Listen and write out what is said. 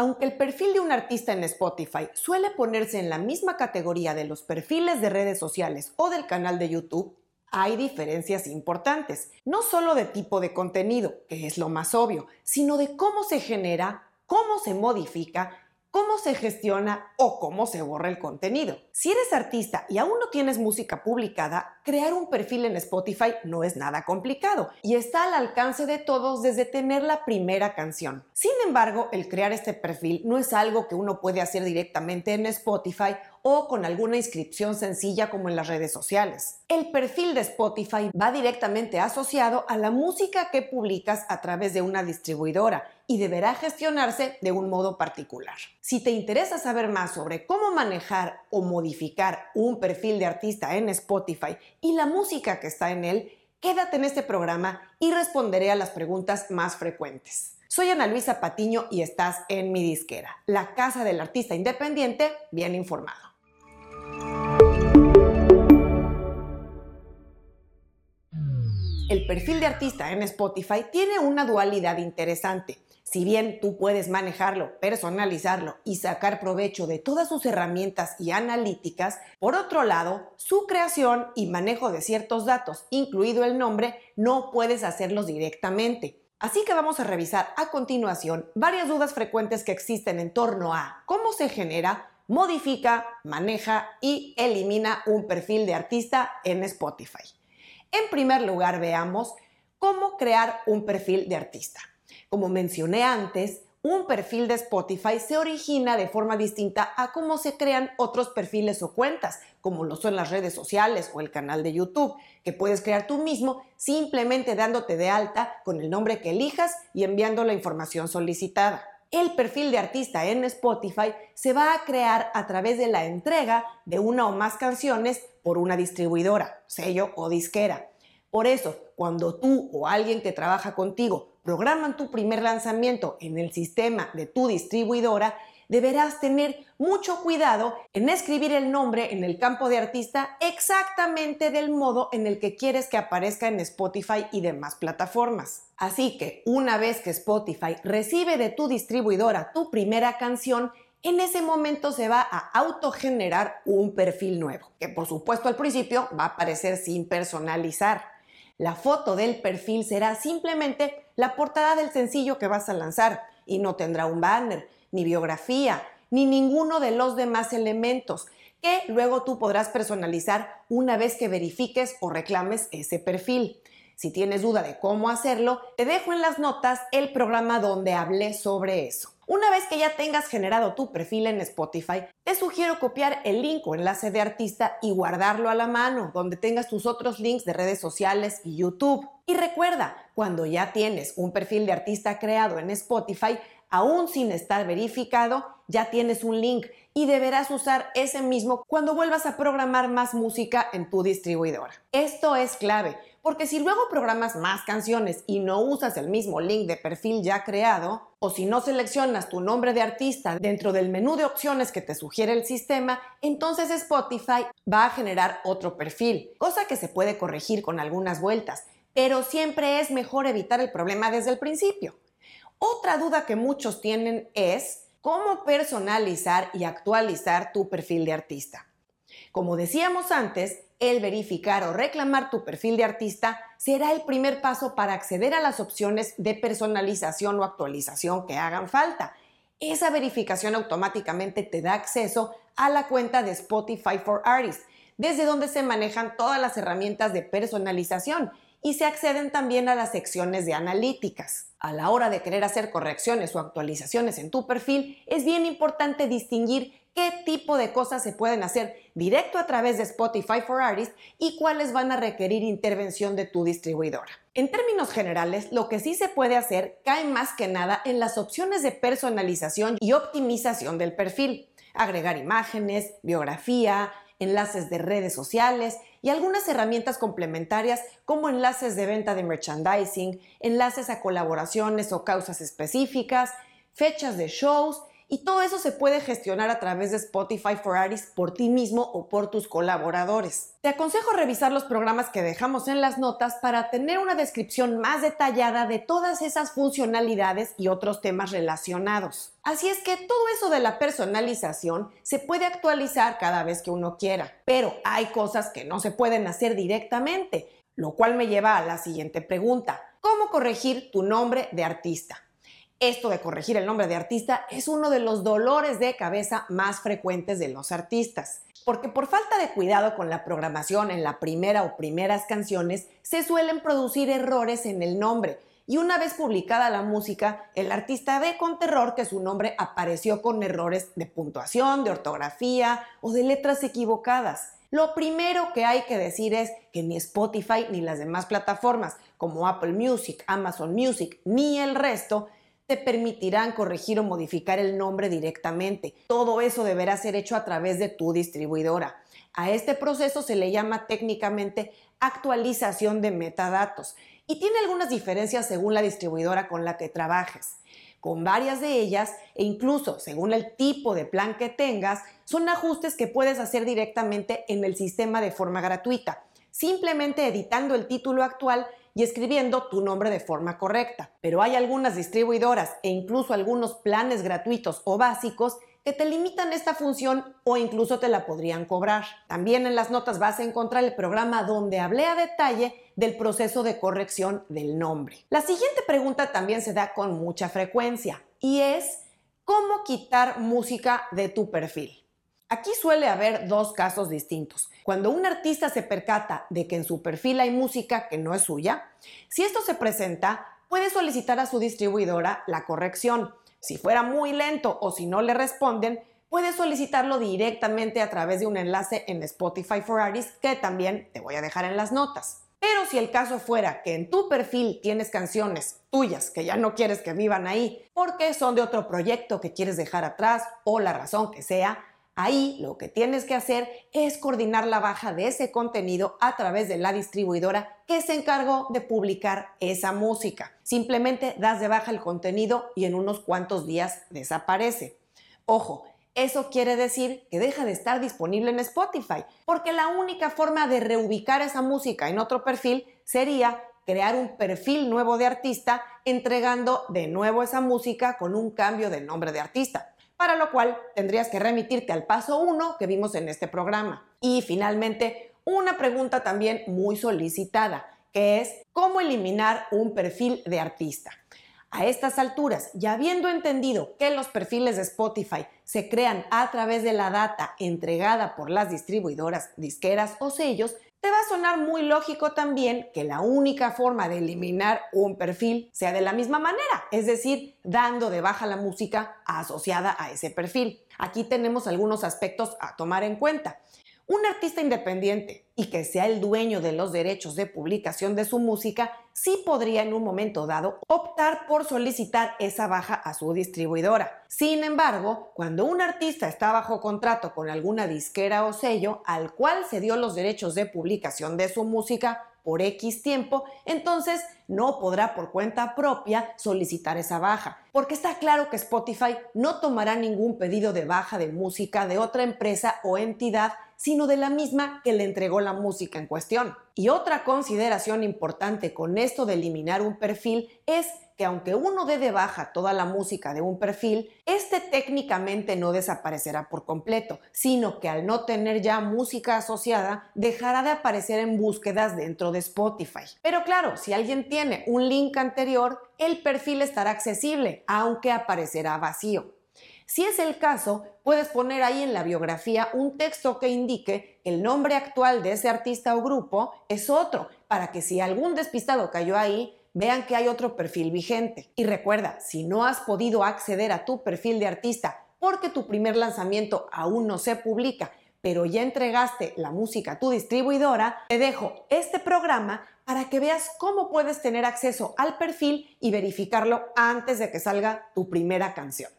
Aunque el perfil de un artista en Spotify suele ponerse en la misma categoría de los perfiles de redes sociales o del canal de YouTube, hay diferencias importantes, no solo de tipo de contenido, que es lo más obvio, sino de cómo se genera, cómo se modifica cómo se gestiona o cómo se borra el contenido. Si eres artista y aún no tienes música publicada, crear un perfil en Spotify no es nada complicado y está al alcance de todos desde tener la primera canción. Sin embargo, el crear este perfil no es algo que uno puede hacer directamente en Spotify o con alguna inscripción sencilla como en las redes sociales. El perfil de Spotify va directamente asociado a la música que publicas a través de una distribuidora y deberá gestionarse de un modo particular. Si te interesa saber más sobre cómo manejar o modificar un perfil de artista en Spotify y la música que está en él, quédate en este programa y responderé a las preguntas más frecuentes. Soy Ana Luisa Patiño y estás en mi disquera, la casa del artista independiente bien informado. El perfil de artista en Spotify tiene una dualidad interesante. Si bien tú puedes manejarlo, personalizarlo y sacar provecho de todas sus herramientas y analíticas, por otro lado, su creación y manejo de ciertos datos, incluido el nombre, no puedes hacerlos directamente. Así que vamos a revisar a continuación varias dudas frecuentes que existen en torno a cómo se genera, modifica, maneja y elimina un perfil de artista en Spotify. En primer lugar, veamos cómo crear un perfil de artista. Como mencioné antes, un perfil de Spotify se origina de forma distinta a cómo se crean otros perfiles o cuentas, como lo son las redes sociales o el canal de YouTube, que puedes crear tú mismo simplemente dándote de alta con el nombre que elijas y enviando la información solicitada. El perfil de artista en Spotify se va a crear a través de la entrega de una o más canciones por una distribuidora, sello o disquera. Por eso, cuando tú o alguien que trabaja contigo programan tu primer lanzamiento en el sistema de tu distribuidora, deberás tener mucho cuidado en escribir el nombre en el campo de artista exactamente del modo en el que quieres que aparezca en Spotify y demás plataformas. Así que una vez que Spotify recibe de tu distribuidora tu primera canción, en ese momento se va a autogenerar un perfil nuevo, que por supuesto al principio va a aparecer sin personalizar. La foto del perfil será simplemente la portada del sencillo que vas a lanzar y no tendrá un banner, ni biografía, ni ninguno de los demás elementos que luego tú podrás personalizar una vez que verifiques o reclames ese perfil. Si tienes duda de cómo hacerlo, te dejo en las notas el programa donde hablé sobre eso. Una vez que ya tengas generado tu perfil en Spotify, te sugiero copiar el link o enlace de artista y guardarlo a la mano, donde tengas tus otros links de redes sociales y YouTube. Y recuerda, cuando ya tienes un perfil de artista creado en Spotify, aún sin estar verificado, ya tienes un link y deberás usar ese mismo cuando vuelvas a programar más música en tu distribuidora. Esto es clave porque si luego programas más canciones y no usas el mismo link de perfil ya creado, o si no seleccionas tu nombre de artista dentro del menú de opciones que te sugiere el sistema, entonces Spotify va a generar otro perfil, cosa que se puede corregir con algunas vueltas, pero siempre es mejor evitar el problema desde el principio. Otra duda que muchos tienen es cómo personalizar y actualizar tu perfil de artista. Como decíamos antes, el verificar o reclamar tu perfil de artista será el primer paso para acceder a las opciones de personalización o actualización que hagan falta. Esa verificación automáticamente te da acceso a la cuenta de Spotify for Artists, desde donde se manejan todas las herramientas de personalización y se acceden también a las secciones de analíticas. A la hora de querer hacer correcciones o actualizaciones en tu perfil, es bien importante distinguir qué tipo de cosas se pueden hacer directo a través de Spotify for Artists y cuáles van a requerir intervención de tu distribuidora. En términos generales, lo que sí se puede hacer cae más que nada en las opciones de personalización y optimización del perfil. Agregar imágenes, biografía, enlaces de redes sociales y algunas herramientas complementarias como enlaces de venta de merchandising, enlaces a colaboraciones o causas específicas, fechas de shows y todo eso se puede gestionar a través de Spotify for Artists por ti mismo o por tus colaboradores. Te aconsejo revisar los programas que dejamos en las notas para tener una descripción más detallada de todas esas funcionalidades y otros temas relacionados. Así es que todo eso de la personalización se puede actualizar cada vez que uno quiera, pero hay cosas que no se pueden hacer directamente, lo cual me lleva a la siguiente pregunta. ¿Cómo corregir tu nombre de artista? Esto de corregir el nombre de artista es uno de los dolores de cabeza más frecuentes de los artistas, porque por falta de cuidado con la programación en la primera o primeras canciones, se suelen producir errores en el nombre. Y una vez publicada la música, el artista ve con terror que su nombre apareció con errores de puntuación, de ortografía o de letras equivocadas. Lo primero que hay que decir es que ni Spotify ni las demás plataformas como Apple Music, Amazon Music ni el resto te permitirán corregir o modificar el nombre directamente. Todo eso deberá ser hecho a través de tu distribuidora. A este proceso se le llama técnicamente actualización de metadatos y tiene algunas diferencias según la distribuidora con la que trabajes. Con varias de ellas, e incluso según el tipo de plan que tengas, son ajustes que puedes hacer directamente en el sistema de forma gratuita, simplemente editando el título actual y escribiendo tu nombre de forma correcta. Pero hay algunas distribuidoras e incluso algunos planes gratuitos o básicos que te limitan esta función o incluso te la podrían cobrar. También en las notas vas a encontrar el programa donde hablé a detalle del proceso de corrección del nombre. La siguiente pregunta también se da con mucha frecuencia y es ¿cómo quitar música de tu perfil? Aquí suele haber dos casos distintos. Cuando un artista se percata de que en su perfil hay música que no es suya, si esto se presenta, puede solicitar a su distribuidora la corrección. Si fuera muy lento o si no le responden, puede solicitarlo directamente a través de un enlace en Spotify for Artists que también te voy a dejar en las notas. Pero si el caso fuera que en tu perfil tienes canciones tuyas que ya no quieres que vivan ahí porque son de otro proyecto que quieres dejar atrás o la razón que sea, Ahí lo que tienes que hacer es coordinar la baja de ese contenido a través de la distribuidora que se encargó de publicar esa música. Simplemente das de baja el contenido y en unos cuantos días desaparece. Ojo, eso quiere decir que deja de estar disponible en Spotify, porque la única forma de reubicar esa música en otro perfil sería crear un perfil nuevo de artista entregando de nuevo esa música con un cambio de nombre de artista para lo cual tendrías que remitirte al paso 1 que vimos en este programa. Y finalmente, una pregunta también muy solicitada, que es ¿cómo eliminar un perfil de artista? A estas alturas, ya habiendo entendido que los perfiles de Spotify se crean a través de la data entregada por las distribuidoras, disqueras o sellos, te va a sonar muy lógico también que la única forma de eliminar un perfil sea de la misma manera, es decir, dando de baja la música asociada a ese perfil. Aquí tenemos algunos aspectos a tomar en cuenta. Un artista independiente y que sea el dueño de los derechos de publicación de su música sí podría en un momento dado optar por solicitar esa baja a su distribuidora. Sin embargo, cuando un artista está bajo contrato con alguna disquera o sello al cual se dio los derechos de publicación de su música, por X tiempo, entonces no podrá por cuenta propia solicitar esa baja, porque está claro que Spotify no tomará ningún pedido de baja de música de otra empresa o entidad sino de la misma que le entregó la música en cuestión. Y otra consideración importante con esto de eliminar un perfil es que aunque uno dé de baja toda la música de un perfil, este técnicamente no desaparecerá por completo, sino que al no tener ya música asociada, dejará de aparecer en búsquedas dentro de Spotify. Pero claro, si alguien tiene un link anterior, el perfil estará accesible, aunque aparecerá vacío. Si es el caso, puedes poner ahí en la biografía un texto que indique el nombre actual de ese artista o grupo es otro, para que si algún despistado cayó ahí, vean que hay otro perfil vigente. Y recuerda, si no has podido acceder a tu perfil de artista porque tu primer lanzamiento aún no se publica, pero ya entregaste la música a tu distribuidora, te dejo este programa para que veas cómo puedes tener acceso al perfil y verificarlo antes de que salga tu primera canción.